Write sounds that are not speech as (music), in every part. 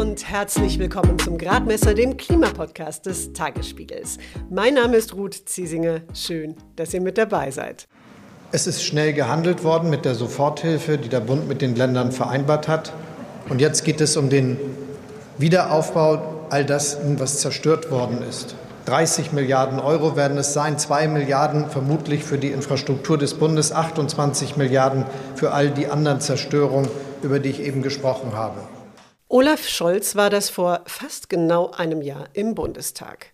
und herzlich willkommen zum Gradmesser, dem Klimapodcast des Tagesspiegels. Mein Name ist Ruth Ziesinger. Schön, dass ihr mit dabei seid. Es ist schnell gehandelt worden mit der Soforthilfe, die der Bund mit den Ländern vereinbart hat. Und jetzt geht es um den Wiederaufbau all das, was zerstört worden ist. 30 Milliarden Euro werden es sein, 2 Milliarden vermutlich für die Infrastruktur des Bundes, 28 Milliarden für all die anderen Zerstörungen, über die ich eben gesprochen habe. Olaf Scholz war das vor fast genau einem Jahr im Bundestag.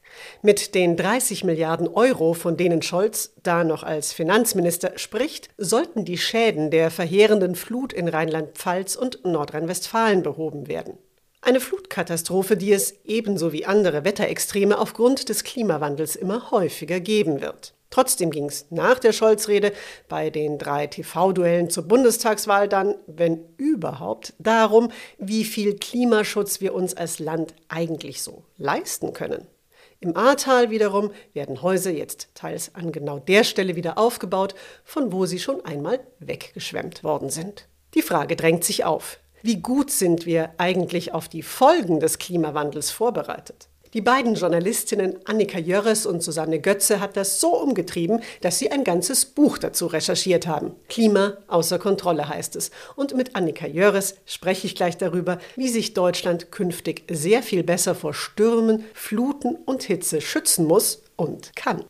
Mit den 30 Milliarden Euro, von denen Scholz da noch als Finanzminister spricht, sollten die Schäden der verheerenden Flut in Rheinland-Pfalz und Nordrhein-Westfalen behoben werden. Eine Flutkatastrophe, die es ebenso wie andere Wetterextreme aufgrund des Klimawandels immer häufiger geben wird. Trotzdem ging es nach der Scholz-Rede bei den drei TV-Duellen zur Bundestagswahl dann, wenn überhaupt, darum, wie viel Klimaschutz wir uns als Land eigentlich so leisten können. Im Ahrtal wiederum werden Häuser jetzt teils an genau der Stelle wieder aufgebaut, von wo sie schon einmal weggeschwemmt worden sind. Die Frage drängt sich auf. Wie gut sind wir eigentlich auf die Folgen des Klimawandels vorbereitet? Die beiden Journalistinnen Annika Jörres und Susanne Götze hat das so umgetrieben, dass sie ein ganzes Buch dazu recherchiert haben. Klima außer Kontrolle heißt es. Und mit Annika Jörres spreche ich gleich darüber, wie sich Deutschland künftig sehr viel besser vor Stürmen, Fluten und Hitze schützen muss und kann.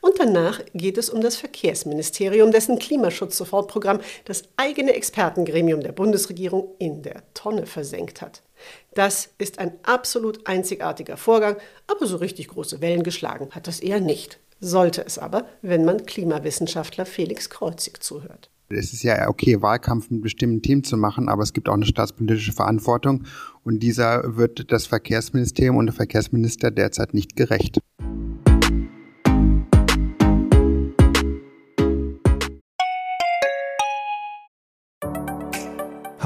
Und danach geht es um das Verkehrsministerium, dessen Klimaschutz-Sofortprogramm das eigene Expertengremium der Bundesregierung in der Tonne versenkt hat. Das ist ein absolut einzigartiger Vorgang, aber so richtig große Wellen geschlagen hat das eher nicht. Sollte es aber, wenn man Klimawissenschaftler Felix Kreuzig zuhört. Es ist ja okay, Wahlkampf mit bestimmten Themen zu machen, aber es gibt auch eine staatspolitische Verantwortung und dieser wird das Verkehrsministerium und der Verkehrsminister derzeit nicht gerecht.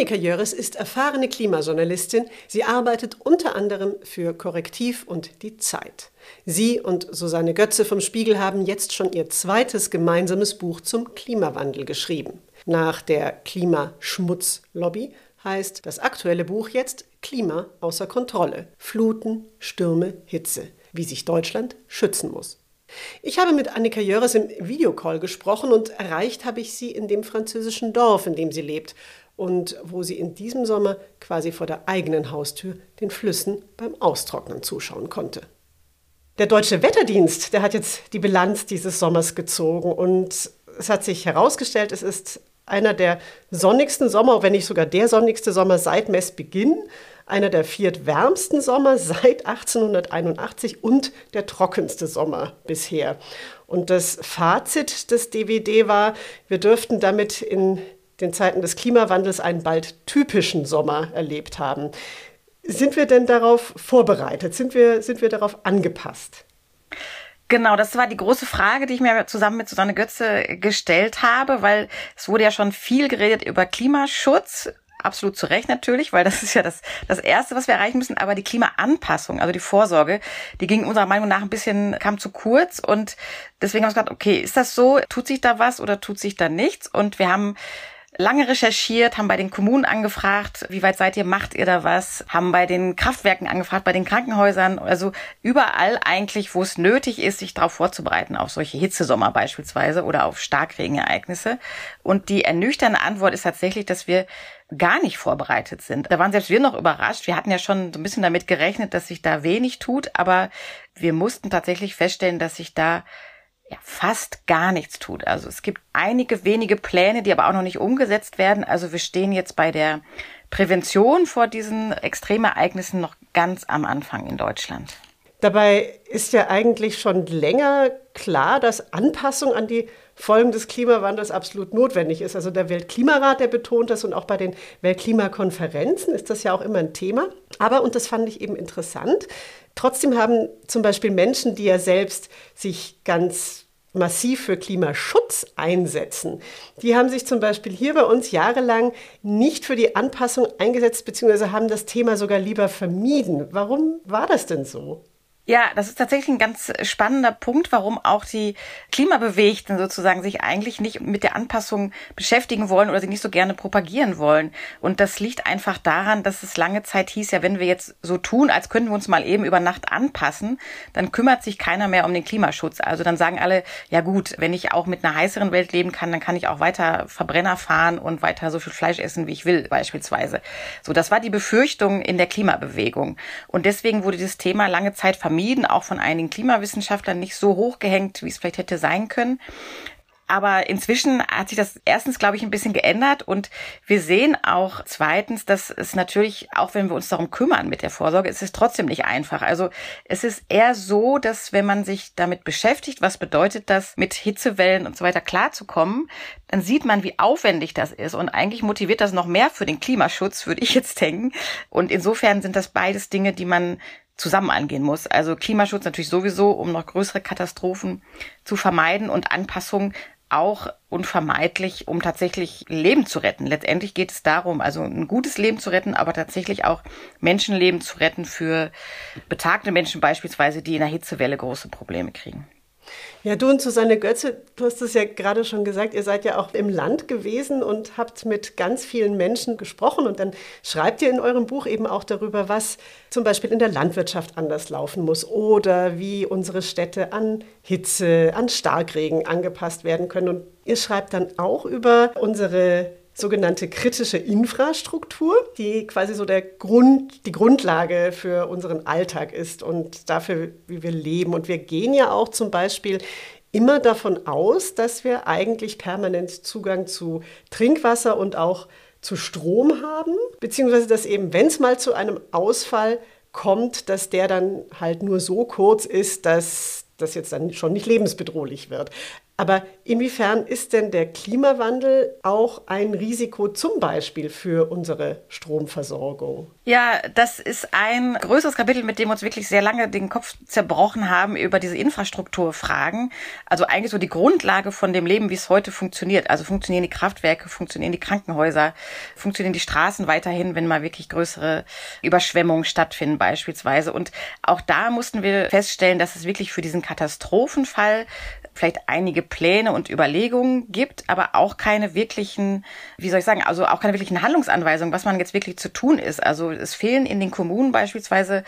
Annika Jöres ist erfahrene Klimajournalistin. Sie arbeitet unter anderem für Korrektiv und die Zeit. Sie und Susanne Götze vom Spiegel haben jetzt schon ihr zweites gemeinsames Buch zum Klimawandel geschrieben. Nach der Klimaschmutzlobby heißt das aktuelle Buch jetzt Klima außer Kontrolle. Fluten, Stürme, Hitze. Wie sich Deutschland schützen muss. Ich habe mit Annika Jöres im Videocall gesprochen und erreicht habe ich sie in dem französischen Dorf, in dem sie lebt und wo sie in diesem Sommer quasi vor der eigenen Haustür den Flüssen beim Austrocknen zuschauen konnte. Der Deutsche Wetterdienst, der hat jetzt die Bilanz dieses Sommers gezogen und es hat sich herausgestellt, es ist einer der sonnigsten Sommer, wenn nicht sogar der sonnigste Sommer seit Messbeginn, einer der viertwärmsten Sommer seit 1881 und der trockenste Sommer bisher. Und das Fazit des DWD war, wir dürften damit in den Zeiten des Klimawandels einen bald typischen Sommer erlebt haben. Sind wir denn darauf vorbereitet? Sind wir, sind wir darauf angepasst? Genau, das war die große Frage, die ich mir zusammen mit Susanne Götze gestellt habe, weil es wurde ja schon viel geredet über Klimaschutz. Absolut zu Recht natürlich, weil das ist ja das, das Erste, was wir erreichen müssen. Aber die Klimaanpassung, also die Vorsorge, die ging unserer Meinung nach ein bisschen, kam zu kurz. Und deswegen haben wir gesagt, okay, ist das so? Tut sich da was oder tut sich da nichts? Und wir haben lange recherchiert, haben bei den Kommunen angefragt, wie weit seid ihr, macht ihr da was, haben bei den Kraftwerken angefragt, bei den Krankenhäusern, also überall eigentlich, wo es nötig ist, sich darauf vorzubereiten, auf solche Hitzesommer beispielsweise oder auf Starkregenereignisse. Und die ernüchternde Antwort ist tatsächlich, dass wir gar nicht vorbereitet sind. Da waren selbst wir noch überrascht. Wir hatten ja schon so ein bisschen damit gerechnet, dass sich da wenig tut, aber wir mussten tatsächlich feststellen, dass sich da ja, fast gar nichts tut. Also es gibt einige wenige Pläne, die aber auch noch nicht umgesetzt werden. Also wir stehen jetzt bei der Prävention vor diesen Extremereignissen noch ganz am Anfang in Deutschland. Dabei ist ja eigentlich schon länger klar, dass Anpassung an die Folgen des Klimawandels absolut notwendig ist. Also der Weltklimarat, der betont das und auch bei den Weltklimakonferenzen ist das ja auch immer ein Thema. Aber, und das fand ich eben interessant, trotzdem haben zum Beispiel Menschen, die ja selbst sich ganz massiv für Klimaschutz einsetzen. Die haben sich zum Beispiel hier bei uns jahrelang nicht für die Anpassung eingesetzt, beziehungsweise haben das Thema sogar lieber vermieden. Warum war das denn so? Ja, das ist tatsächlich ein ganz spannender Punkt, warum auch die Klimabewegten sozusagen sich eigentlich nicht mit der Anpassung beschäftigen wollen oder sie nicht so gerne propagieren wollen. Und das liegt einfach daran, dass es lange Zeit hieß, ja, wenn wir jetzt so tun, als könnten wir uns mal eben über Nacht anpassen, dann kümmert sich keiner mehr um den Klimaschutz. Also dann sagen alle, ja gut, wenn ich auch mit einer heißeren Welt leben kann, dann kann ich auch weiter Verbrenner fahren und weiter so viel Fleisch essen, wie ich will, beispielsweise. So, das war die Befürchtung in der Klimabewegung. Und deswegen wurde das Thema lange Zeit vermieden vermieden, auch von einigen Klimawissenschaftlern nicht so hochgehängt, wie es vielleicht hätte sein können. Aber inzwischen hat sich das erstens, glaube ich, ein bisschen geändert und wir sehen auch zweitens, dass es natürlich, auch wenn wir uns darum kümmern mit der Vorsorge, es ist trotzdem nicht einfach. Also es ist eher so, dass wenn man sich damit beschäftigt, was bedeutet das, mit Hitzewellen und so weiter klarzukommen, dann sieht man, wie aufwendig das ist und eigentlich motiviert das noch mehr für den Klimaschutz, (laughs) würde ich jetzt denken. Und insofern sind das beides Dinge, die man zusammen angehen muss. Also Klimaschutz natürlich sowieso, um noch größere Katastrophen zu vermeiden und Anpassung auch unvermeidlich, um tatsächlich Leben zu retten. Letztendlich geht es darum, also ein gutes Leben zu retten, aber tatsächlich auch Menschenleben zu retten für betagte Menschen beispielsweise, die in der Hitzewelle große Probleme kriegen. Ja, du und Susanne Götze, du hast es ja gerade schon gesagt, ihr seid ja auch im Land gewesen und habt mit ganz vielen Menschen gesprochen und dann schreibt ihr in eurem Buch eben auch darüber, was zum Beispiel in der Landwirtschaft anders laufen muss oder wie unsere Städte an Hitze, an Starkregen angepasst werden können. Und ihr schreibt dann auch über unsere sogenannte kritische Infrastruktur, die quasi so der Grund, die Grundlage für unseren Alltag ist und dafür, wie wir leben. Und wir gehen ja auch zum Beispiel immer davon aus, dass wir eigentlich permanent Zugang zu Trinkwasser und auch zu Strom haben, beziehungsweise dass eben, wenn es mal zu einem Ausfall kommt, dass der dann halt nur so kurz ist, dass das jetzt dann schon nicht lebensbedrohlich wird. Aber inwiefern ist denn der Klimawandel auch ein Risiko zum Beispiel für unsere Stromversorgung? Ja, das ist ein größeres Kapitel, mit dem wir uns wirklich sehr lange den Kopf zerbrochen haben über diese Infrastrukturfragen. Also eigentlich so die Grundlage von dem Leben, wie es heute funktioniert. Also funktionieren die Kraftwerke, funktionieren die Krankenhäuser, funktionieren die Straßen weiterhin, wenn mal wirklich größere Überschwemmungen stattfinden beispielsweise. Und auch da mussten wir feststellen, dass es wirklich für diesen Katastrophenfall vielleicht einige Pläne und Überlegungen gibt, aber auch keine wirklichen, wie soll ich sagen, also auch keine wirklichen Handlungsanweisungen, was man jetzt wirklich zu tun ist. Also es fehlen in den Kommunen beispielsweise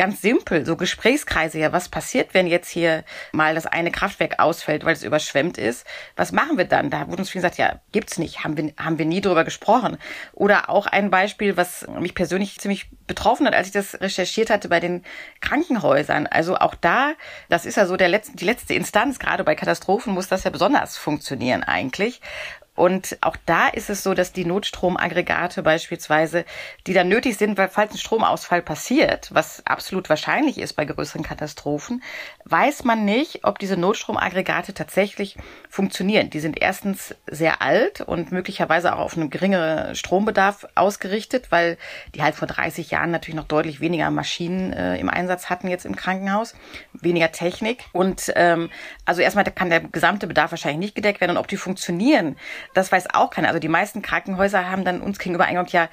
ganz simpel so Gesprächskreise. Ja, was passiert, wenn jetzt hier mal das eine Kraftwerk ausfällt, weil es überschwemmt ist? Was machen wir dann? Da wurde uns viel gesagt, ja, gibt's nicht, haben wir, haben wir nie drüber gesprochen. Oder auch ein Beispiel, was mich persönlich ziemlich betroffen hat, als ich das recherchiert hatte bei den Krankenhäusern. Also auch da, das ist ja so der letzte, die letzte Instanz, gerade bei Katastrophen muss das ja besonders funktionieren eigentlich. Und auch da ist es so, dass die Notstromaggregate beispielsweise, die dann nötig sind, weil falls ein Stromausfall passiert, was absolut wahrscheinlich ist bei größeren Katastrophen, weiß man nicht, ob diese Notstromaggregate tatsächlich funktionieren. Die sind erstens sehr alt und möglicherweise auch auf einen geringeren Strombedarf ausgerichtet, weil die halt vor 30 Jahren natürlich noch deutlich weniger Maschinen äh, im Einsatz hatten jetzt im Krankenhaus, weniger Technik. Und ähm, also erstmal kann der gesamte Bedarf wahrscheinlich nicht gedeckt werden und ob die funktionieren, das weiß auch keiner. Also die meisten Krankenhäuser haben dann uns gegenüber eingeräumt, ja,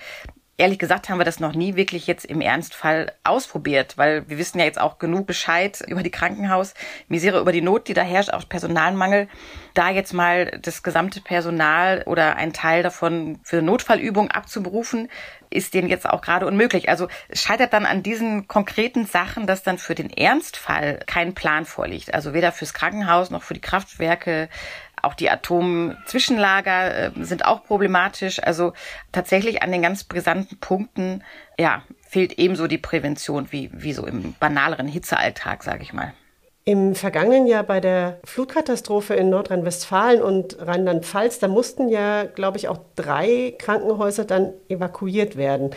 Ehrlich gesagt haben wir das noch nie wirklich jetzt im Ernstfall ausprobiert, weil wir wissen ja jetzt auch genug Bescheid über die Krankenhausmisere, über die Not, die da herrscht, auch Personalmangel. Da jetzt mal das gesamte Personal oder ein Teil davon für Notfallübungen abzuberufen, ist denen jetzt auch gerade unmöglich. Also es scheitert dann an diesen konkreten Sachen, dass dann für den Ernstfall kein Plan vorliegt. Also weder fürs Krankenhaus noch für die Kraftwerke, auch die Atomzwischenlager äh, sind auch problematisch. Also tatsächlich an den ganz brisanten Punkten, ja, fehlt ebenso die Prävention wie, wie so im banaleren Hitzealltag, sage ich mal. Im vergangenen Jahr bei der Flutkatastrophe in Nordrhein-Westfalen und Rheinland-Pfalz, da mussten ja, glaube ich, auch drei Krankenhäuser dann evakuiert werden.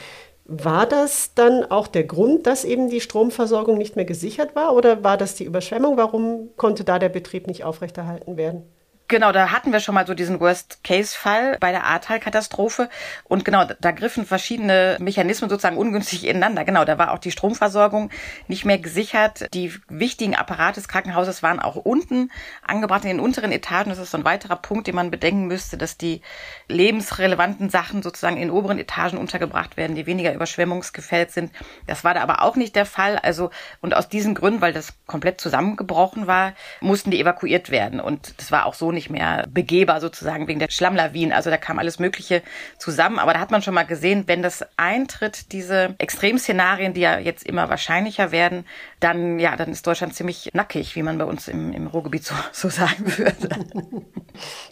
War das dann auch der Grund, dass eben die Stromversorgung nicht mehr gesichert war oder war das die Überschwemmung? Warum konnte da der Betrieb nicht aufrechterhalten werden? Genau, da hatten wir schon mal so diesen Worst-Case-Fall bei der Ahrtal-Katastrophe. Und genau, da griffen verschiedene Mechanismen sozusagen ungünstig ineinander. Genau, da war auch die Stromversorgung nicht mehr gesichert. Die wichtigen Apparate des Krankenhauses waren auch unten angebracht, in den unteren Etagen. Das ist so ein weiterer Punkt, den man bedenken müsste, dass die lebensrelevanten Sachen sozusagen in oberen Etagen untergebracht werden, die weniger überschwemmungsgefällt sind. Das war da aber auch nicht der Fall. Also, und aus diesen Gründen, weil das komplett zusammengebrochen war, mussten die evakuiert werden. Und das war auch so nicht nicht mehr begehbar sozusagen wegen der Schlammlawinen. Also da kam alles Mögliche zusammen. Aber da hat man schon mal gesehen, wenn das eintritt, diese Extremszenarien, die ja jetzt immer wahrscheinlicher werden, dann, ja, dann ist Deutschland ziemlich nackig, wie man bei uns im, im Ruhrgebiet so, so sagen würde. (laughs)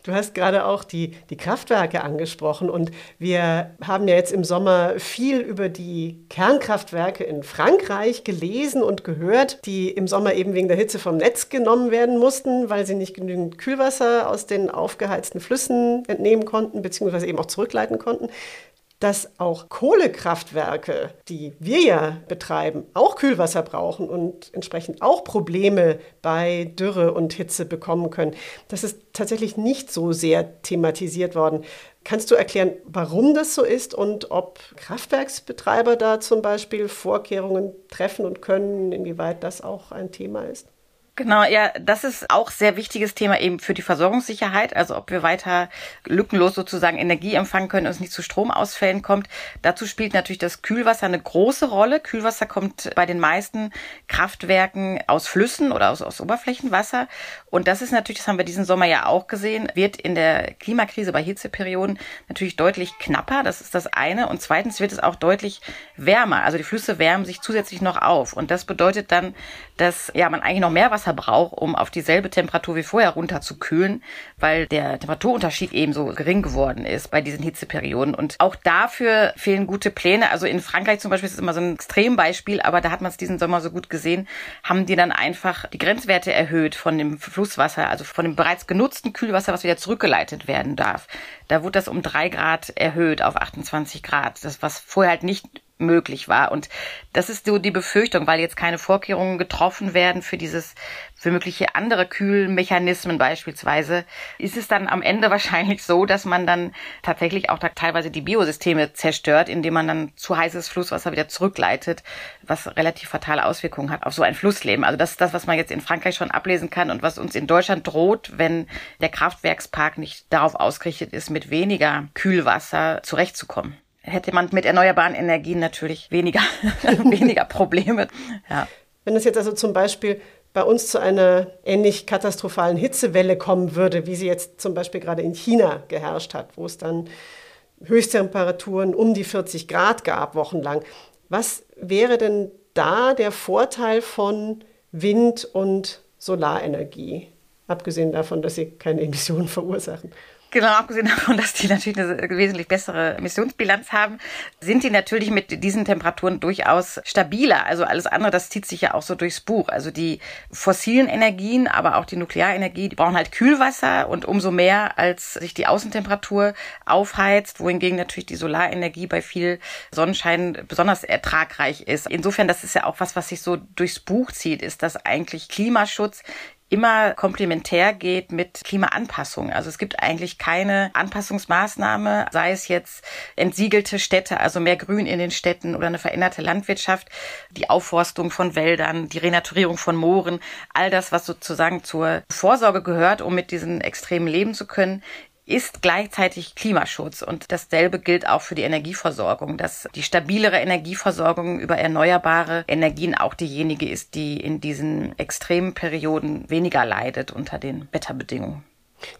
Du hast gerade auch die, die Kraftwerke angesprochen und wir haben ja jetzt im Sommer viel über die Kernkraftwerke in Frankreich gelesen und gehört, die im Sommer eben wegen der Hitze vom Netz genommen werden mussten, weil sie nicht genügend Kühlwasser aus den aufgeheizten Flüssen entnehmen konnten, beziehungsweise eben auch zurückleiten konnten dass auch Kohlekraftwerke, die wir ja betreiben, auch Kühlwasser brauchen und entsprechend auch Probleme bei Dürre und Hitze bekommen können. Das ist tatsächlich nicht so sehr thematisiert worden. Kannst du erklären, warum das so ist und ob Kraftwerksbetreiber da zum Beispiel Vorkehrungen treffen und können, inwieweit das auch ein Thema ist? Genau, ja, das ist auch sehr wichtiges Thema eben für die Versorgungssicherheit, also ob wir weiter lückenlos sozusagen Energie empfangen können und es nicht zu Stromausfällen kommt. Dazu spielt natürlich das Kühlwasser eine große Rolle. Kühlwasser kommt bei den meisten Kraftwerken aus Flüssen oder aus, aus Oberflächenwasser. Und das ist natürlich, das haben wir diesen Sommer ja auch gesehen, wird in der Klimakrise bei Hitzeperioden natürlich deutlich knapper. Das ist das eine. Und zweitens wird es auch deutlich wärmer. Also die Flüsse wärmen sich zusätzlich noch auf. Und das bedeutet dann, dass ja man eigentlich noch mehr Wasser braucht, um auf dieselbe Temperatur wie vorher runterzukühlen, weil der Temperaturunterschied eben so gering geworden ist bei diesen Hitzeperioden. Und auch dafür fehlen gute Pläne. Also in Frankreich zum Beispiel ist es immer so ein Extrembeispiel, aber da hat man es diesen Sommer so gut gesehen, haben die dann einfach die Grenzwerte erhöht von dem Flusswasser, also von dem bereits genutzten Kühlwasser, was wieder zurückgeleitet werden darf. Da wurde das um drei Grad erhöht auf 28 Grad. Das, was vorher halt nicht möglich war. Und das ist so die Befürchtung, weil jetzt keine Vorkehrungen getroffen werden für dieses, für mögliche andere Kühlmechanismen beispielsweise, ist es dann am Ende (laughs) wahrscheinlich so, dass man dann tatsächlich auch teilweise die Biosysteme zerstört, indem man dann zu heißes Flusswasser wieder zurückleitet, was relativ fatale Auswirkungen hat auf so ein Flussleben. Also das ist das, was man jetzt in Frankreich schon ablesen kann und was uns in Deutschland droht, wenn der Kraftwerkspark nicht darauf ausgerichtet ist, mit weniger Kühlwasser zurechtzukommen hätte man mit erneuerbaren Energien natürlich weniger, (laughs) weniger Probleme. Ja. Wenn es jetzt also zum Beispiel bei uns zu einer ähnlich katastrophalen Hitzewelle kommen würde, wie sie jetzt zum Beispiel gerade in China geherrscht hat, wo es dann Höchsttemperaturen um die 40 Grad gab, wochenlang. Was wäre denn da der Vorteil von Wind- und Solarenergie, abgesehen davon, dass sie keine Emissionen verursachen? Genau, abgesehen davon, dass die natürlich eine wesentlich bessere Emissionsbilanz haben, sind die natürlich mit diesen Temperaturen durchaus stabiler. Also alles andere, das zieht sich ja auch so durchs Buch. Also die fossilen Energien, aber auch die Nuklearenergie, die brauchen halt Kühlwasser und umso mehr, als sich die Außentemperatur aufheizt, wohingegen natürlich die Solarenergie bei viel Sonnenschein besonders ertragreich ist. Insofern, das ist ja auch was, was sich so durchs Buch zieht, ist, dass eigentlich Klimaschutz immer komplementär geht mit Klimaanpassung. Also es gibt eigentlich keine Anpassungsmaßnahme, sei es jetzt entsiegelte Städte, also mehr Grün in den Städten oder eine veränderte Landwirtschaft, die Aufforstung von Wäldern, die Renaturierung von Mooren, all das, was sozusagen zur Vorsorge gehört, um mit diesen Extremen leben zu können, ist gleichzeitig Klimaschutz. Und dasselbe gilt auch für die Energieversorgung, dass die stabilere Energieversorgung über erneuerbare Energien auch diejenige ist, die in diesen extremen Perioden weniger leidet unter den Wetterbedingungen.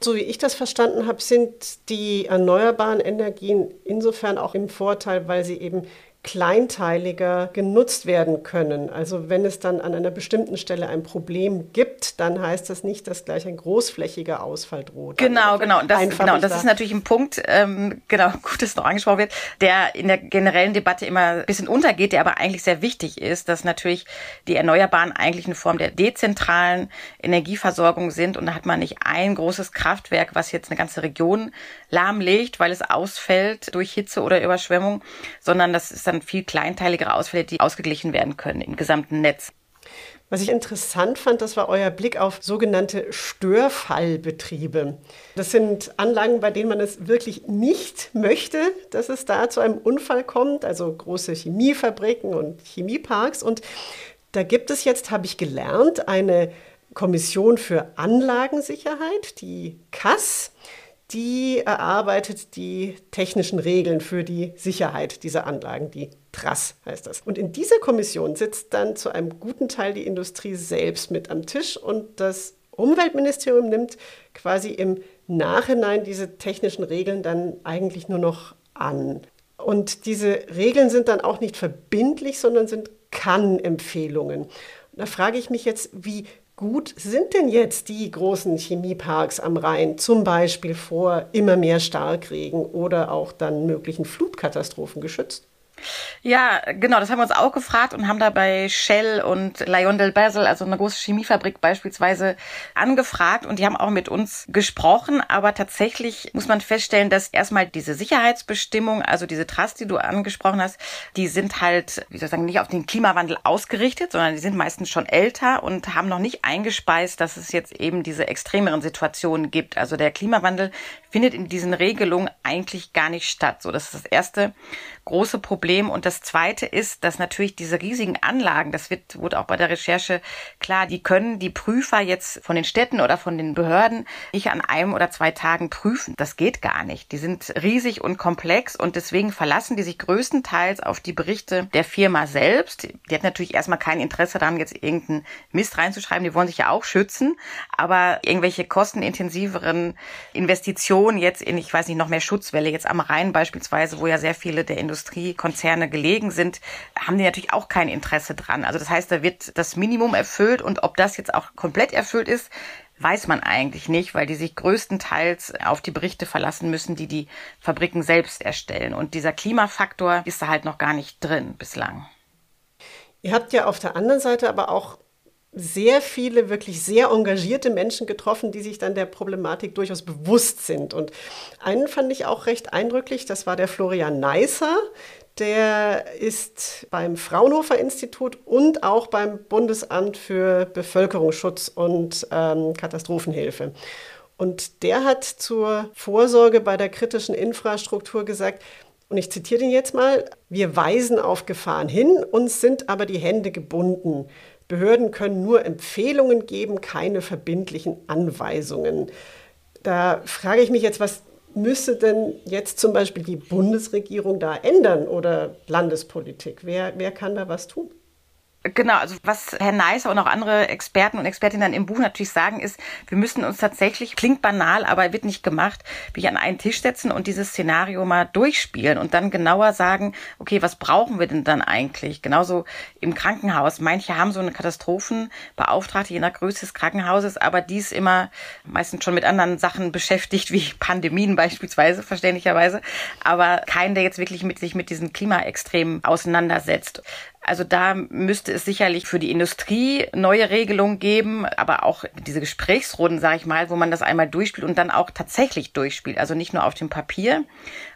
So wie ich das verstanden habe, sind die erneuerbaren Energien insofern auch im Vorteil, weil sie eben kleinteiliger genutzt werden können. Also wenn es dann an einer bestimmten Stelle ein Problem gibt, dann heißt das nicht, dass gleich ein großflächiger Ausfall droht. Genau, also genau. Das, genau, das ist natürlich ein Punkt, ähm, genau, (laughs) gut, dass noch angesprochen wird, der in der generellen Debatte immer ein bisschen untergeht, der aber eigentlich sehr wichtig ist, dass natürlich die Erneuerbaren eigentlich eine Form der dezentralen Energieversorgung sind und da hat man nicht ein großes Kraftwerk, was jetzt eine ganze Region lahmlegt, weil es ausfällt durch Hitze oder Überschwemmung, sondern das ist dann viel kleinteiligere Ausfälle, die ausgeglichen werden können im gesamten Netz. Was ich interessant fand, das war euer Blick auf sogenannte Störfallbetriebe. Das sind Anlagen, bei denen man es wirklich nicht möchte, dass es da zu einem Unfall kommt, also große Chemiefabriken und Chemieparks. Und da gibt es jetzt, habe ich gelernt, eine Kommission für Anlagensicherheit, die KAS die erarbeitet die technischen Regeln für die Sicherheit dieser Anlagen, die TRAS heißt das. Und in dieser Kommission sitzt dann zu einem guten Teil die Industrie selbst mit am Tisch und das Umweltministerium nimmt quasi im Nachhinein diese technischen Regeln dann eigentlich nur noch an. Und diese Regeln sind dann auch nicht verbindlich, sondern sind Kann-Empfehlungen. Da frage ich mich jetzt, wie gut sind denn jetzt die großen Chemieparks am Rhein, zum Beispiel vor immer mehr Starkregen oder auch dann möglichen Flutkatastrophen geschützt? Ja, genau, das haben wir uns auch gefragt und haben da bei Shell und Lyondell Basel, also eine große Chemiefabrik beispielsweise, angefragt und die haben auch mit uns gesprochen. Aber tatsächlich muss man feststellen, dass erstmal diese Sicherheitsbestimmung, also diese Trust, die du angesprochen hast, die sind halt, wie soll ich sagen, nicht auf den Klimawandel ausgerichtet, sondern die sind meistens schon älter und haben noch nicht eingespeist, dass es jetzt eben diese extremeren Situationen gibt. Also der Klimawandel findet in diesen Regelungen eigentlich gar nicht statt. So, das ist das erste große Problem. Und das zweite ist, dass natürlich diese riesigen Anlagen, das wird, wurde auch bei der Recherche klar, die können die Prüfer jetzt von den Städten oder von den Behörden nicht an einem oder zwei Tagen prüfen. Das geht gar nicht. Die sind riesig und komplex und deswegen verlassen die sich größtenteils auf die Berichte der Firma selbst. Die hat natürlich erstmal kein Interesse daran, jetzt irgendeinen Mist reinzuschreiben. Die wollen sich ja auch schützen. Aber irgendwelche kostenintensiveren Investitionen jetzt in, ich weiß nicht, noch mehr Schutzwelle, jetzt am Rhein beispielsweise, wo ja sehr viele der Industrie Industriekonzerne gelegen sind, haben die natürlich auch kein Interesse dran. Also das heißt, da wird das Minimum erfüllt und ob das jetzt auch komplett erfüllt ist, weiß man eigentlich nicht, weil die sich größtenteils auf die Berichte verlassen müssen, die die Fabriken selbst erstellen. Und dieser Klimafaktor ist da halt noch gar nicht drin bislang. Ihr habt ja auf der anderen Seite aber auch sehr viele wirklich sehr engagierte Menschen getroffen, die sich dann der Problematik durchaus bewusst sind. Und einen fand ich auch recht eindrücklich, das war der Florian Neisser. Der ist beim Fraunhofer Institut und auch beim Bundesamt für Bevölkerungsschutz und ähm, Katastrophenhilfe. Und der hat zur Vorsorge bei der kritischen Infrastruktur gesagt, und ich zitiere den jetzt mal, wir weisen auf Gefahren hin, uns sind aber die Hände gebunden. Behörden können nur Empfehlungen geben, keine verbindlichen Anweisungen. Da frage ich mich jetzt, was müsse denn jetzt zum Beispiel die Bundesregierung da ändern oder Landespolitik? Wer, wer kann da was tun? Genau, also was Herr Neisser und auch andere Experten und Expertinnen im Buch natürlich sagen, ist, wir müssen uns tatsächlich, klingt banal, aber wird nicht gemacht, wie an einen Tisch setzen und dieses Szenario mal durchspielen und dann genauer sagen, okay, was brauchen wir denn dann eigentlich? Genauso im Krankenhaus. Manche haben so eine Katastrophenbeauftragte je nach Größe des Krankenhauses, aber die ist immer meistens schon mit anderen Sachen beschäftigt, wie Pandemien beispielsweise, verständlicherweise, aber kein, der jetzt wirklich mit sich mit diesen Klimaextremen auseinandersetzt. Also da müsste es sicherlich für die Industrie neue Regelungen geben, aber auch diese Gesprächsrunden, sage ich mal, wo man das einmal durchspielt und dann auch tatsächlich durchspielt. Also nicht nur auf dem Papier,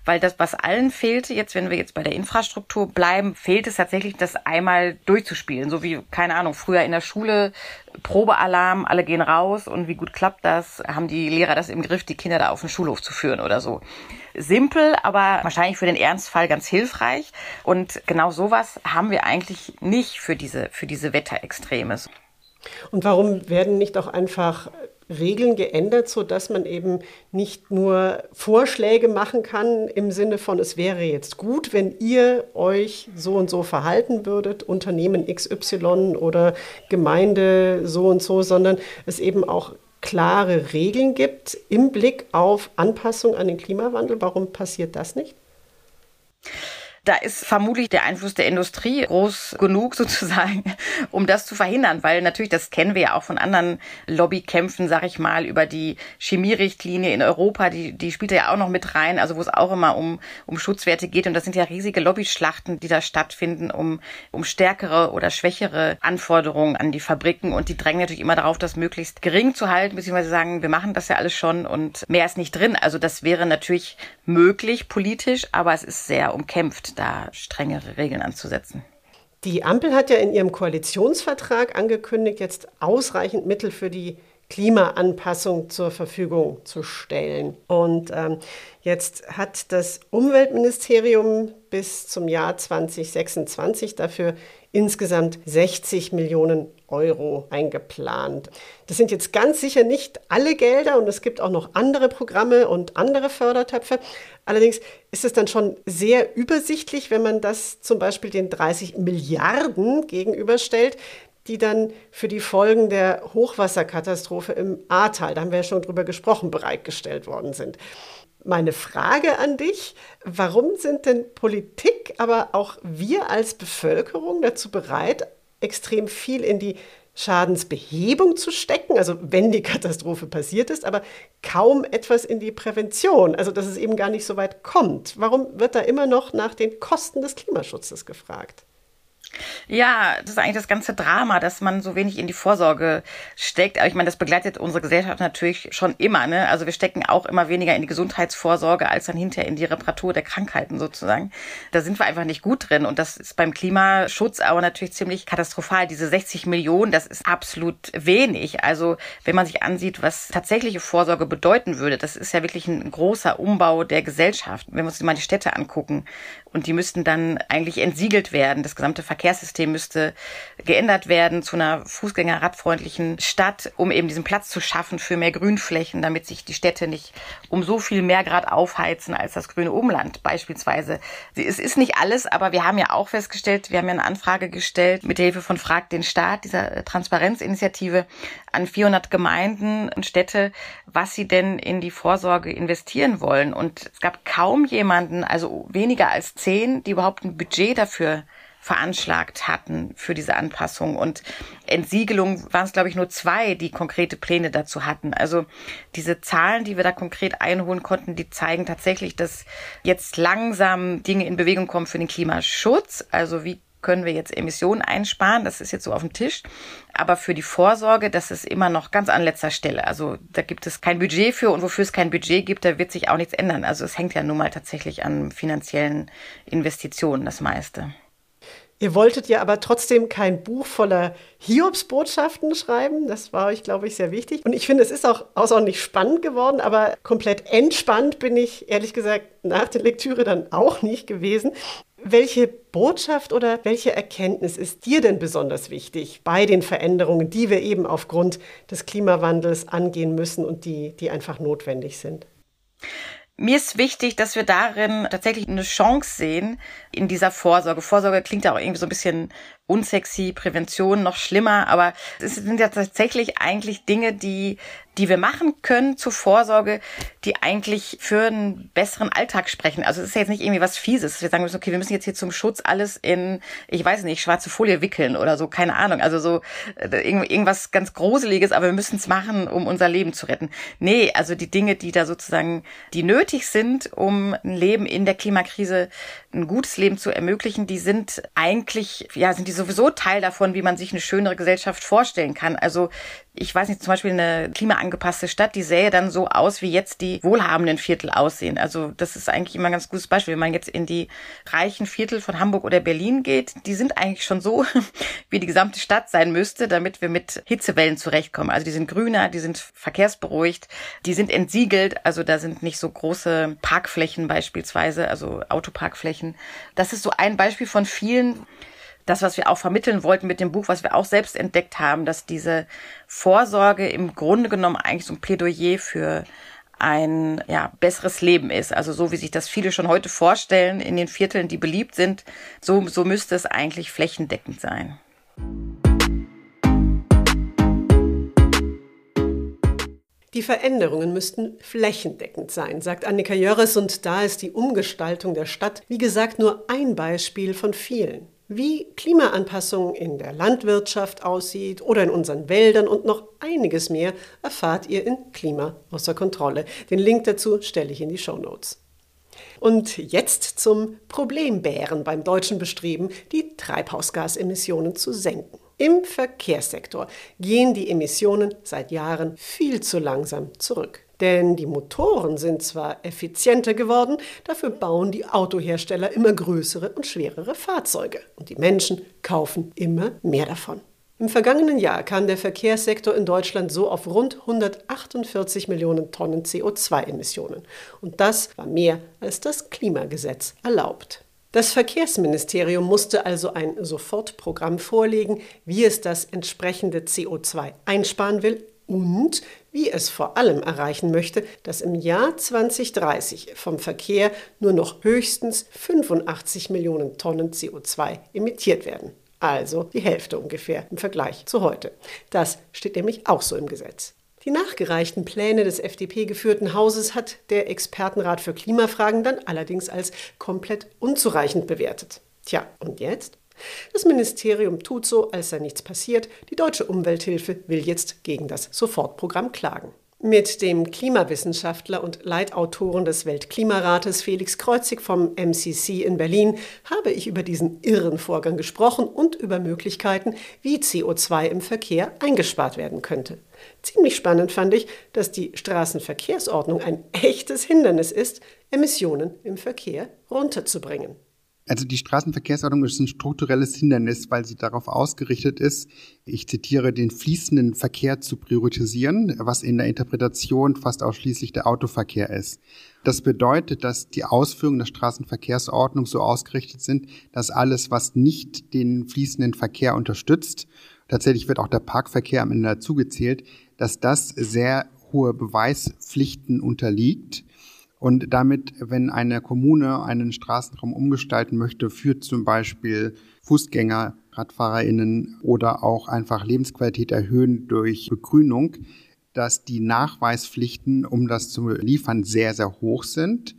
weil das, was allen fehlte, jetzt, wenn wir jetzt bei der Infrastruktur bleiben, fehlt es tatsächlich, das einmal durchzuspielen. So wie, keine Ahnung, früher in der Schule Probealarm, alle gehen raus und wie gut klappt das? Haben die Lehrer das im Griff, die Kinder da auf den Schulhof zu führen oder so? Simpel, aber wahrscheinlich für den Ernstfall ganz hilfreich. Und genau sowas haben wir eigentlich nicht für diese, für diese Wetterextreme. Und warum werden nicht auch einfach Regeln geändert, sodass man eben nicht nur Vorschläge machen kann im Sinne von, es wäre jetzt gut, wenn ihr euch so und so verhalten würdet, Unternehmen XY oder Gemeinde so und so, sondern es eben auch klare Regeln gibt im Blick auf Anpassung an den Klimawandel. Warum passiert das nicht? Da ist vermutlich der Einfluss der Industrie groß genug (laughs) sozusagen, um das zu verhindern, weil natürlich, das kennen wir ja auch von anderen Lobbykämpfen, sag ich mal, über die Chemierichtlinie in Europa, die, die spielt ja auch noch mit rein, also wo es auch immer um, um Schutzwerte geht. Und das sind ja riesige Lobbyschlachten, die da stattfinden, um, um stärkere oder schwächere Anforderungen an die Fabriken. Und die drängen natürlich immer darauf, das möglichst gering zu halten, beziehungsweise sagen, wir machen das ja alles schon und mehr ist nicht drin. Also das wäre natürlich möglich politisch, aber es ist sehr umkämpft da strengere Regeln anzusetzen. Die Ampel hat ja in ihrem Koalitionsvertrag angekündigt, jetzt ausreichend Mittel für die Klimaanpassung zur Verfügung zu stellen. Und ähm, jetzt hat das Umweltministerium bis zum Jahr 2026 dafür insgesamt 60 Millionen Euro eingeplant. Das sind jetzt ganz sicher nicht alle Gelder und es gibt auch noch andere Programme und andere Fördertöpfe. Allerdings ist es dann schon sehr übersichtlich, wenn man das zum Beispiel den 30 Milliarden gegenüberstellt, die dann für die Folgen der Hochwasserkatastrophe im Ahrtal, da haben wir ja schon drüber gesprochen, bereitgestellt worden sind. Meine Frage an dich, warum sind denn Politik, aber auch wir als Bevölkerung dazu bereit, extrem viel in die Schadensbehebung zu stecken, also wenn die (laughs) Katastrophe passiert ist, aber kaum etwas in die Prävention, also dass es eben gar nicht so weit kommt. Warum wird da immer noch nach den Kosten des Klimaschutzes gefragt? Ja, das ist eigentlich das ganze Drama, dass man so wenig in die Vorsorge steckt. Aber ich meine, das begleitet unsere Gesellschaft natürlich schon immer. Ne? Also wir stecken auch immer weniger in die Gesundheitsvorsorge als dann hinterher in die Reparatur der Krankheiten sozusagen. Da sind wir einfach nicht gut drin. Und das ist beim Klimaschutz aber natürlich ziemlich katastrophal. Diese 60 Millionen, das ist absolut wenig. Also wenn man sich ansieht, was tatsächliche Vorsorge bedeuten würde, das ist ja wirklich ein großer Umbau der Gesellschaft. Wenn wir uns mal die Städte angucken, und die müssten dann eigentlich entsiegelt werden. Das gesamte Verkehrssystem müsste geändert werden zu einer Fußgänger-radfreundlichen Stadt, um eben diesen Platz zu schaffen für mehr Grünflächen, damit sich die Städte nicht um so viel mehr Grad aufheizen als das grüne Umland beispielsweise. Es ist nicht alles, aber wir haben ja auch festgestellt, wir haben ja eine Anfrage gestellt mit der Hilfe von Frag den Staat, dieser Transparenzinitiative, an 400 Gemeinden und Städte, was sie denn in die Vorsorge investieren wollen. Und es gab kaum jemanden, also weniger als zehn, die überhaupt ein Budget dafür veranschlagt hatten für diese Anpassung. Und Entsiegelung waren es, glaube ich, nur zwei, die konkrete Pläne dazu hatten. Also diese Zahlen, die wir da konkret einholen konnten, die zeigen tatsächlich, dass jetzt langsam Dinge in Bewegung kommen für den Klimaschutz. Also wie können wir jetzt Emissionen einsparen. Das ist jetzt so auf dem Tisch. Aber für die Vorsorge, das ist immer noch ganz an letzter Stelle. Also da gibt es kein Budget für und wofür es kein Budget gibt, da wird sich auch nichts ändern. Also es hängt ja nun mal tatsächlich an finanziellen Investitionen, das meiste. Ihr wolltet ja aber trotzdem kein Buch voller Hiobsbotschaften schreiben. Das war euch, glaube ich, sehr wichtig. Und ich finde, es ist auch außerordentlich spannend geworden, aber komplett entspannt bin ich, ehrlich gesagt, nach der Lektüre dann auch nicht gewesen. Welche Botschaft oder welche Erkenntnis ist dir denn besonders wichtig bei den Veränderungen, die wir eben aufgrund des Klimawandels angehen müssen und die, die einfach notwendig sind? Mir ist wichtig, dass wir darin tatsächlich eine Chance sehen in dieser Vorsorge. Vorsorge klingt ja auch irgendwie so ein bisschen unsexy, Prävention noch schlimmer, aber es sind ja tatsächlich eigentlich Dinge, die die wir machen können zur Vorsorge, die eigentlich für einen besseren Alltag sprechen. Also es ist ja jetzt nicht irgendwie was Fieses. Wir sagen müssen, okay, wir müssen jetzt hier zum Schutz alles in, ich weiß nicht, schwarze Folie wickeln oder so, keine Ahnung. Also so äh, irgendwas ganz Gruseliges, aber wir müssen es machen, um unser Leben zu retten. Nee, also die Dinge, die da sozusagen, die nötig sind, um ein Leben in der Klimakrise, ein gutes Leben zu ermöglichen, die sind eigentlich, ja, sind die sowieso Teil davon, wie man sich eine schönere Gesellschaft vorstellen kann. Also ich weiß nicht, zum Beispiel eine klimaangepasste Stadt, die sähe dann so aus, wie jetzt die wohlhabenden Viertel aussehen. Also das ist eigentlich immer ein ganz gutes Beispiel. Wenn man jetzt in die reichen Viertel von Hamburg oder Berlin geht, die sind eigentlich schon so, (laughs) wie die gesamte Stadt sein müsste, damit wir mit Hitzewellen zurechtkommen. Also die sind grüner, die sind verkehrsberuhigt, die sind entsiegelt. Also da sind nicht so große Parkflächen beispielsweise, also Autoparkflächen. Das ist so ein Beispiel von vielen, das, was wir auch vermitteln wollten mit dem Buch, was wir auch selbst entdeckt haben, dass diese Vorsorge im Grunde genommen eigentlich so ein Plädoyer für ein ja, besseres Leben ist. Also so wie sich das viele schon heute vorstellen in den Vierteln, die beliebt sind, so, so müsste es eigentlich flächendeckend sein. Die Veränderungen müssten flächendeckend sein, sagt Annika Jörres, und da ist die Umgestaltung der Stadt, wie gesagt, nur ein Beispiel von vielen wie Klimaanpassung in der Landwirtschaft aussieht oder in unseren Wäldern und noch einiges mehr erfahrt ihr in Klima außer Kontrolle. Den Link dazu stelle ich in die Show Notes. Und jetzt zum Problembären beim deutschen Bestreben, die Treibhausgasemissionen zu senken. Im Verkehrssektor gehen die Emissionen seit Jahren viel zu langsam zurück. Denn die Motoren sind zwar effizienter geworden, dafür bauen die Autohersteller immer größere und schwerere Fahrzeuge. Und die Menschen kaufen immer mehr davon. Im vergangenen Jahr kam der Verkehrssektor in Deutschland so auf rund 148 Millionen Tonnen CO2-Emissionen. Und das war mehr als das Klimagesetz erlaubt. Das Verkehrsministerium musste also ein Sofortprogramm vorlegen, wie es das entsprechende CO2 einsparen will und wie es vor allem erreichen möchte, dass im Jahr 2030 vom Verkehr nur noch höchstens 85 Millionen Tonnen CO2 emittiert werden. Also die Hälfte ungefähr im Vergleich zu heute. Das steht nämlich auch so im Gesetz. Die nachgereichten Pläne des FDP geführten Hauses hat der Expertenrat für Klimafragen dann allerdings als komplett unzureichend bewertet. Tja, und jetzt? Das Ministerium tut so, als sei nichts passiert. Die deutsche Umwelthilfe will jetzt gegen das Sofortprogramm klagen. Mit dem Klimawissenschaftler und Leitautoren des Weltklimarates Felix Kreuzig vom MCC in Berlin habe ich über diesen irren Vorgang gesprochen und über Möglichkeiten, wie CO2 im Verkehr eingespart werden könnte. Ziemlich spannend fand ich, dass die Straßenverkehrsordnung ein echtes Hindernis ist, Emissionen im Verkehr runterzubringen. Also die Straßenverkehrsordnung ist ein strukturelles Hindernis, weil sie darauf ausgerichtet ist, ich zitiere, den fließenden Verkehr zu priorisieren, was in der Interpretation fast ausschließlich der Autoverkehr ist. Das bedeutet, dass die Ausführungen der Straßenverkehrsordnung so ausgerichtet sind, dass alles, was nicht den fließenden Verkehr unterstützt, tatsächlich wird auch der Parkverkehr am Ende dazugezählt, dass das sehr hohe Beweispflichten unterliegt und damit, wenn eine Kommune einen Straßenraum umgestalten möchte für zum Beispiel Fußgänger, RadfahrerInnen oder auch einfach Lebensqualität erhöhen durch Begrünung, dass die Nachweispflichten, um das zu liefern, sehr, sehr hoch sind.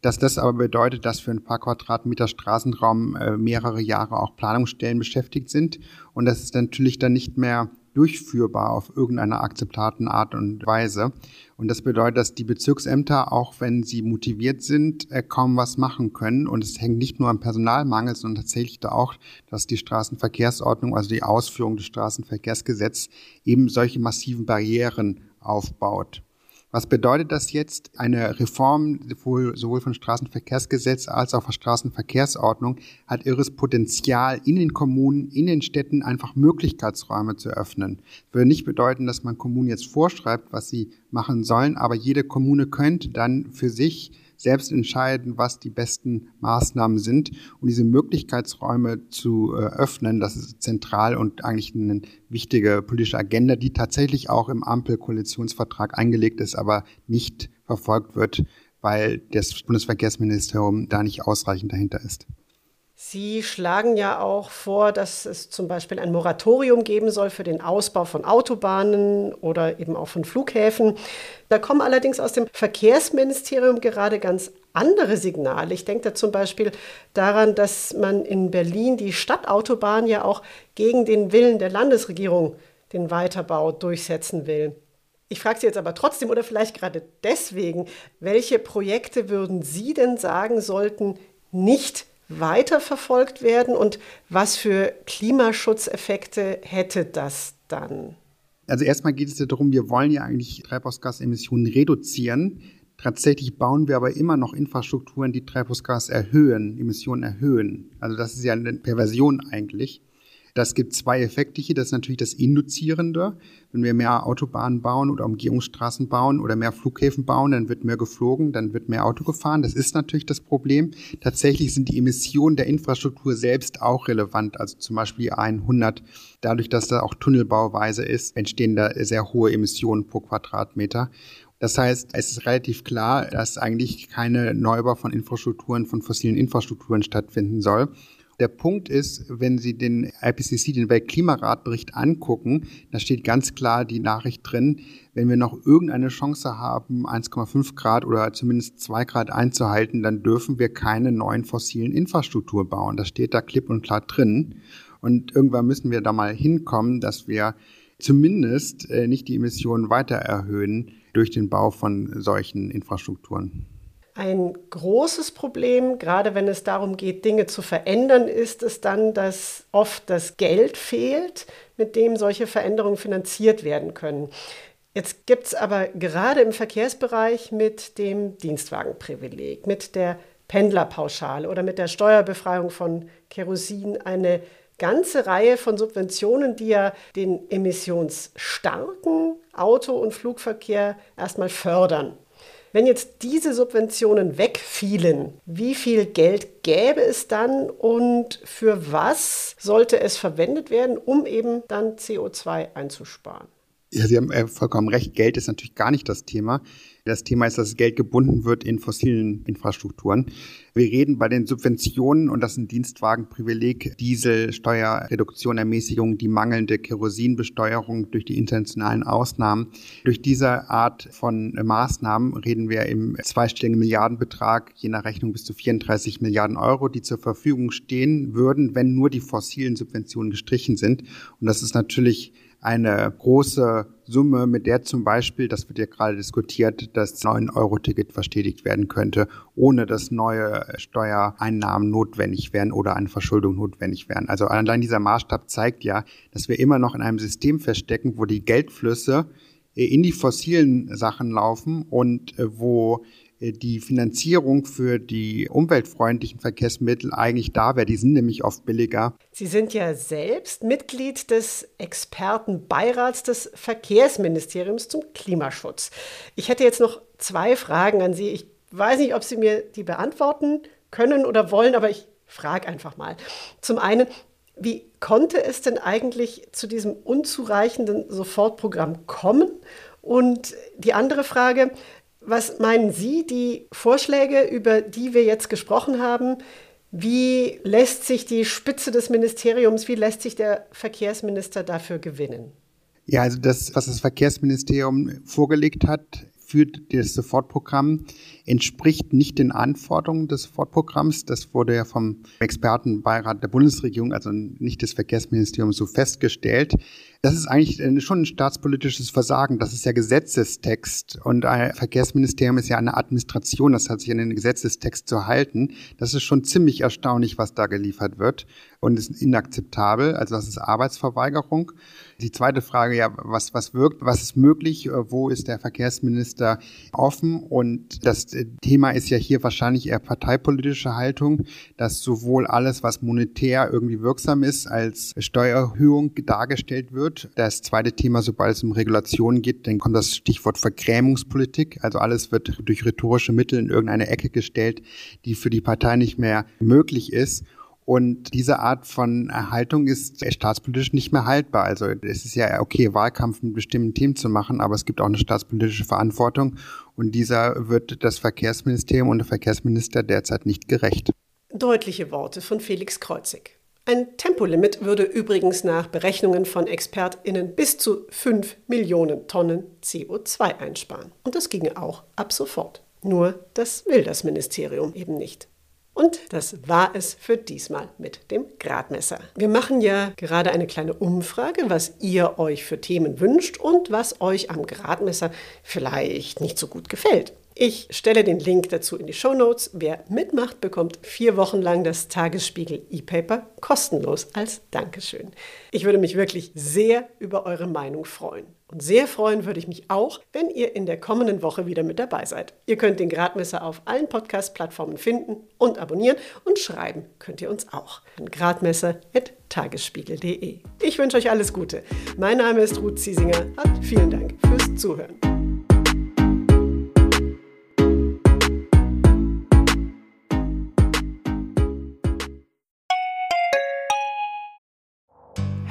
Dass das aber bedeutet, dass für ein paar Quadratmeter Straßenraum äh, mehrere Jahre auch Planungsstellen beschäftigt sind. Und das ist natürlich dann nicht mehr durchführbar auf irgendeine akzeptablen Art und Weise. Und das bedeutet, dass die Bezirksämter, auch wenn sie motiviert sind, äh, kaum was machen können. Und es hängt nicht nur am Personalmangel, sondern tatsächlich da auch, dass die Straßenverkehrsordnung, also die Ausführung des Straßenverkehrsgesetzes, eben solche massiven Barrieren aufbaut. Was bedeutet das jetzt? Eine Reform sowohl von Straßenverkehrsgesetz als auch von Straßenverkehrsordnung hat irres Potenzial, in den Kommunen, in den Städten einfach Möglichkeitsräume zu öffnen. Das würde nicht bedeuten, dass man Kommunen jetzt vorschreibt, was sie machen sollen, aber jede Kommune könnte dann für sich selbst entscheiden, was die besten Maßnahmen sind. Und diese Möglichkeitsräume zu äh, öffnen, das ist zentral und eigentlich eine wichtige politische Agenda, die tatsächlich auch im Ampelkoalitionsvertrag eingelegt ist, aber nicht verfolgt wird, weil das Bundesverkehrsministerium da nicht ausreichend dahinter ist. Sie schlagen ja auch vor, dass es zum Beispiel ein Moratorium geben soll für den Ausbau von Autobahnen oder eben auch von Flughäfen. Da kommen allerdings aus dem Verkehrsministerium gerade ganz andere Signale. Ich denke da zum Beispiel daran, dass man in Berlin die Stadtautobahn ja auch gegen den Willen der Landesregierung den Weiterbau durchsetzen will. Ich frage Sie jetzt aber trotzdem oder vielleicht gerade deswegen, welche Projekte würden Sie denn sagen sollten, nicht weiterverfolgt werden und was für Klimaschutzeffekte hätte das dann? Also erstmal geht es ja darum, wir wollen ja eigentlich Treibhausgasemissionen reduzieren. Tatsächlich bauen wir aber immer noch Infrastrukturen, die Treibhausgas erhöhen, Emissionen erhöhen. Also das ist ja eine Perversion eigentlich. Das gibt zwei Effekte hier. Das ist natürlich das Induzierende. Wenn wir mehr Autobahnen bauen oder Umgehungsstraßen bauen oder mehr Flughäfen bauen, dann wird mehr geflogen, dann wird mehr Auto gefahren. Das ist natürlich das Problem. Tatsächlich sind die Emissionen der Infrastruktur selbst auch relevant. Also zum Beispiel die 100. Dadurch, dass da auch Tunnelbauweise ist, entstehen da sehr hohe Emissionen pro Quadratmeter. Das heißt, es ist relativ klar, dass eigentlich keine Neubau von Infrastrukturen, von fossilen Infrastrukturen stattfinden soll. Der Punkt ist, wenn Sie den IPCC, den Weltklimaratbericht angucken, da steht ganz klar die Nachricht drin, wenn wir noch irgendeine Chance haben, 1,5 Grad oder zumindest 2 Grad einzuhalten, dann dürfen wir keine neuen fossilen Infrastruktur bauen. Das steht da klipp und klar drin. Und irgendwann müssen wir da mal hinkommen, dass wir zumindest äh, nicht die Emissionen weiter erhöhen durch den Bau von solchen Infrastrukturen. Ein großes Problem, gerade wenn es darum geht, Dinge zu verändern, ist es dann, dass oft das Geld fehlt, mit dem solche Veränderungen finanziert werden können. Jetzt gibt es aber gerade im Verkehrsbereich mit dem Dienstwagenprivileg, mit der Pendlerpauschale oder mit der Steuerbefreiung von Kerosin eine ganze Reihe von Subventionen, die ja den emissionsstarken Auto- und Flugverkehr erstmal fördern. Wenn jetzt diese Subventionen wegfielen, wie viel Geld gäbe es dann und für was sollte es verwendet werden, um eben dann CO2 einzusparen? Ja, Sie haben äh, vollkommen recht. Geld ist natürlich gar nicht das Thema. Das Thema ist, dass das Geld gebunden wird in fossilen Infrastrukturen. Wir reden bei den Subventionen, und das ein Dienstwagenprivileg, Diesel, Steuerreduktion, Ermäßigung, die mangelnde Kerosinbesteuerung durch die internationalen Ausnahmen. Durch diese Art von Maßnahmen reden wir im zweistelligen Milliardenbetrag, je nach Rechnung bis zu 34 Milliarden Euro, die zur Verfügung stehen würden, wenn nur die fossilen Subventionen gestrichen sind. Und das ist natürlich eine große Summe, mit der zum Beispiel, das wird ja gerade diskutiert, das 9-Euro-Ticket verstetigt werden könnte, ohne dass neue Steuereinnahmen notwendig wären oder eine Verschuldung notwendig wären. Also allein dieser Maßstab zeigt ja, dass wir immer noch in einem System feststecken, wo die Geldflüsse in die fossilen Sachen laufen und äh, wo äh, die Finanzierung für die umweltfreundlichen Verkehrsmittel eigentlich da wäre. Die sind nämlich oft billiger. Sie sind ja selbst Mitglied des Expertenbeirats des Verkehrsministeriums zum Klimaschutz. Ich hätte jetzt noch zwei Fragen an Sie. Ich weiß nicht, ob Sie mir die beantworten können oder wollen, aber ich frage einfach mal. Zum einen, wie konnte es denn eigentlich zu diesem unzureichenden Sofortprogramm kommen? Und die andere Frage, was meinen Sie, die Vorschläge, über die wir jetzt gesprochen haben, wie lässt sich die Spitze des Ministeriums, wie lässt sich der Verkehrsminister dafür gewinnen? Ja, also das, was das Verkehrsministerium vorgelegt hat, für das Sofortprogramm entspricht nicht den Anforderungen des Sofortprogramms. Das wurde ja vom Expertenbeirat der Bundesregierung, also nicht des Verkehrsministeriums, so festgestellt. Das ist eigentlich schon ein staatspolitisches Versagen. Das ist ja Gesetzestext und ein Verkehrsministerium ist ja eine Administration. Das hat sich an den Gesetzestext zu halten. Das ist schon ziemlich erstaunlich, was da geliefert wird und ist inakzeptabel. Also das ist Arbeitsverweigerung. Die zweite Frage, ja, was, was wirkt, was ist möglich, wo ist der Verkehrsminister offen? Und das Thema ist ja hier wahrscheinlich eher parteipolitische Haltung, dass sowohl alles, was monetär irgendwie wirksam ist, als Steuererhöhung dargestellt wird. Das zweite Thema, sobald es um Regulationen geht, dann kommt das Stichwort Vergrämungspolitik. Also alles wird durch rhetorische Mittel in irgendeine Ecke gestellt, die für die Partei nicht mehr möglich ist. Und diese Art von Haltung ist staatspolitisch nicht mehr haltbar. Also es ist ja okay, Wahlkampf mit bestimmten Themen zu machen, aber es gibt auch eine staatspolitische Verantwortung. Und dieser wird das Verkehrsministerium und der Verkehrsminister derzeit nicht gerecht. Deutliche Worte von Felix Kreuzig. Ein Tempolimit würde übrigens nach Berechnungen von ExpertInnen bis zu 5 Millionen Tonnen CO2 einsparen. Und das ginge auch ab sofort. Nur das will das Ministerium eben nicht. Und das war es für diesmal mit dem Gradmesser. Wir machen ja gerade eine kleine Umfrage, was ihr euch für Themen wünscht und was euch am Gradmesser vielleicht nicht so gut gefällt. Ich stelle den Link dazu in die Show Notes. Wer mitmacht, bekommt vier Wochen lang das Tagesspiegel E-Paper kostenlos als Dankeschön. Ich würde mich wirklich sehr über eure Meinung freuen. Und sehr freuen würde ich mich auch, wenn ihr in der kommenden Woche wieder mit dabei seid. Ihr könnt den Gradmesser auf allen Podcast-Plattformen finden und abonnieren und schreiben könnt ihr uns auch an gradmesser.tagesspiegel.de. Ich wünsche euch alles Gute. Mein Name ist Ruth Ziesinger. Vielen Dank fürs Zuhören.